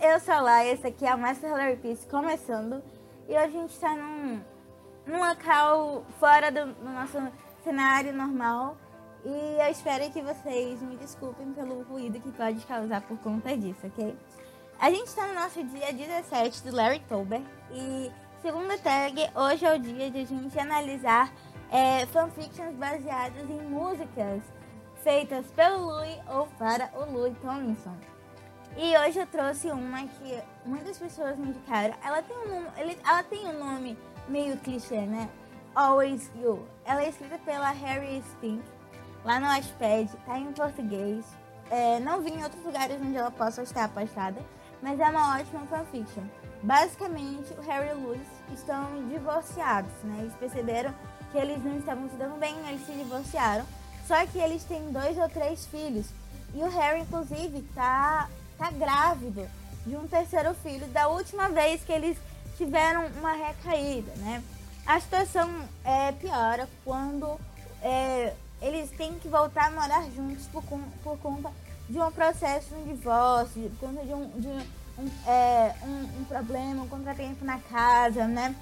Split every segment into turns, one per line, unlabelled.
eu sou a Laia, esse aqui é a Master Larry Peace começando. E hoje a gente está num, num local fora do, do, nosso cenário normal. E eu espero que vocês me desculpem pelo ruído que pode causar por conta disso, ok? A gente está no nosso dia 17 do Larry Tober. E segundo a tag, hoje é o dia de a gente analisar é, fanfictions baseadas em músicas feitas pelo Louis ou para o Louis Tomlinson. E hoje eu trouxe uma que muitas pessoas me indicaram. Ela tem um, ela tem um nome meio clichê, né? Always You. Ela é escrita pela Harry Stink, lá no Watchpad, tá em português. É, não vi em outros lugares onde ela possa estar postada, mas é uma ótima fanfiction. Basicamente, o Harry e o Louis estão divorciados, né? Eles perceberam que eles não estavam se dando bem, eles se divorciaram. Só que eles têm dois ou três filhos. E o Harry, inclusive, tá tá grávido de um terceiro filho da última vez que eles tiveram uma recaída, né? A situação é, piora quando é, eles têm que voltar a morar juntos por, por conta de um processo de divórcio, por conta de um, de um, é, um, um problema, um contratempo na casa, né?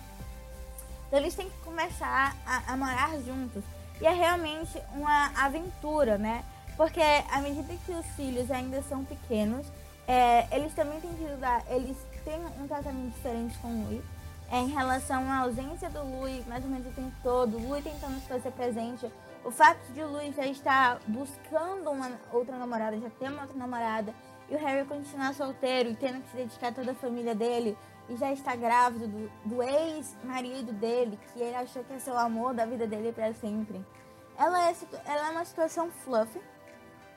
Então eles têm que começar a, a morar juntos. E é realmente uma aventura, né? Porque à medida que os filhos ainda são pequenos, é, eles também têm que dar, eles têm um tratamento diferente com o Lui. É, em relação à ausência do Lui, mais ou menos o tempo todo, o Lui tentando se fazer presente. O fato de o Lui já estar buscando uma outra namorada, já ter uma outra namorada, e o Harry continuar solteiro e tendo que se dedicar a toda a família dele, e já está grávido do, do ex-marido dele, que ele achou que ia ser o amor da vida dele para sempre. Ela é, ela é uma situação fluffy,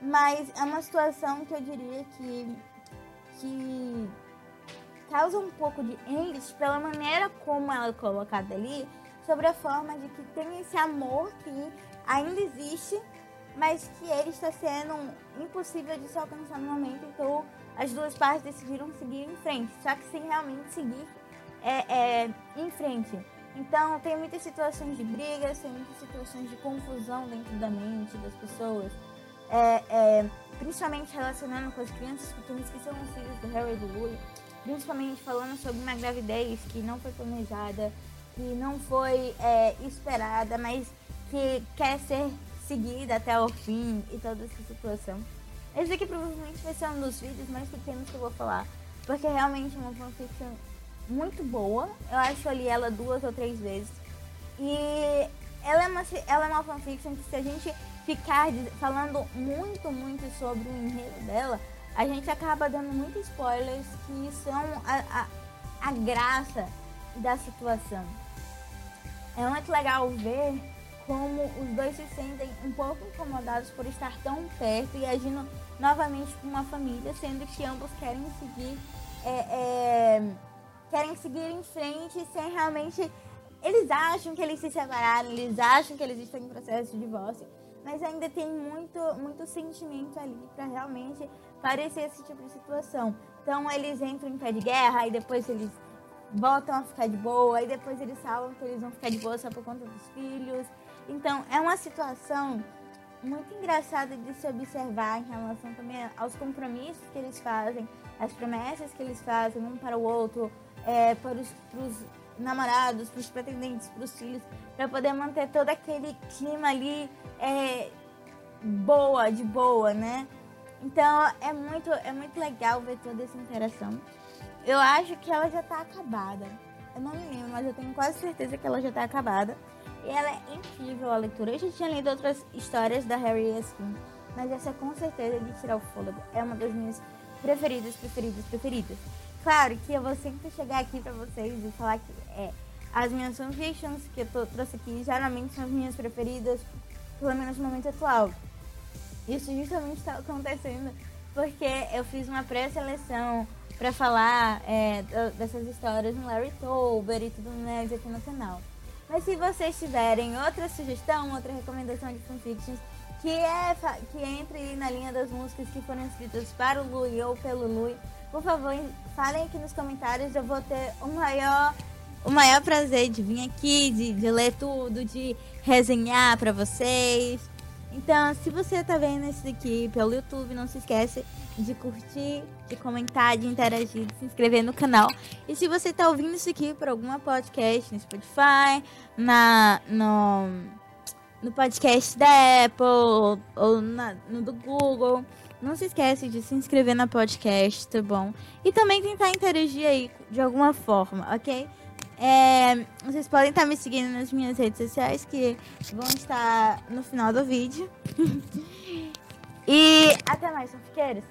mas é uma situação que eu diria que que causa um pouco de ênfase pela maneira como ela é colocada ali, sobre a forma de que tem esse amor que ainda existe, mas que ele está sendo impossível de se alcançar no momento, então as duas partes decidiram seguir em frente, só que sem realmente seguir é, é, em frente. Então tem muitas situações de brigas, tem muitas situações de confusão dentro da mente das pessoas é, é, principalmente relacionando com as crianças pequenas que são os filhos do Harry e do Louis, principalmente falando sobre uma gravidez que não foi planejada, que não foi é, esperada, mas que quer ser seguida até o fim e toda essa situação. Esse aqui provavelmente vai ser um dos vídeos mais pequenos que eu vou falar, porque é realmente uma fanfiction muito boa. Eu acho ali ela duas ou três vezes. E ela é uma, ela é uma fanfiction que se a gente ficar falando muito, muito sobre o enredo dela, a gente acaba dando muitos spoilers que são a, a, a graça da situação. É muito legal ver como os dois se sentem um pouco incomodados por estar tão perto e agindo novamente como uma família, sendo que ambos querem seguir é, é, querem seguir em frente sem realmente eles acham que eles se separaram, eles acham que eles estão em processo de divórcio, mas ainda tem muito, muito sentimento ali para realmente parecer esse tipo de situação. Então eles entram em pé de guerra e depois eles voltam a ficar de boa, e depois eles falam que eles vão ficar de boa só por conta dos filhos. Então é uma situação muito engraçada de se observar em relação também aos compromissos que eles fazem, as promessas que eles fazem um para o outro, é, para os, para os namorados, para os pretendentes, para os filhos, para poder manter todo aquele clima ali é, boa, de boa, né? Então é muito, é muito legal ver toda essa interação. Eu acho que ela já tá acabada. Eu não me lembro, mas eu tenho quase certeza que ela já tá acabada. E ela é incrível a leitura. Eu já tinha lido outras histórias da Harry e mas essa com certeza de tirar o fôlego é uma das minhas preferidas, preferidas, preferidas. Claro que eu vou sempre chegar aqui pra vocês e falar que é, as minhas fanfictions que eu trouxe aqui geralmente são as minhas preferidas pelo menos no momento atual. Isso justamente está acontecendo porque eu fiz uma pré-seleção para falar é, dessas histórias no Larry Tober e tudo mais aqui no canal. Mas se vocês tiverem outra sugestão, outra recomendação de fanfictions que, é, que entre na linha das músicas que foram escritas para o Lui ou pelo Lui, por favor, falem aqui nos comentários. Eu vou ter o maior o maior prazer de vir aqui, de, de ler tudo, de resenhar para vocês. Então, se você tá vendo isso aqui pelo YouTube, não se esquece de curtir, de comentar, de interagir, de se inscrever no canal. E se você tá ouvindo isso aqui por alguma podcast no Spotify, na, no, no podcast da Apple ou na, no do Google, não se esquece de se inscrever na podcast, tá bom? E também tentar interagir aí de alguma forma, ok? É, vocês podem estar me seguindo nas minhas redes sociais, que vão estar no final do vídeo. e até mais, fanfiqueiros!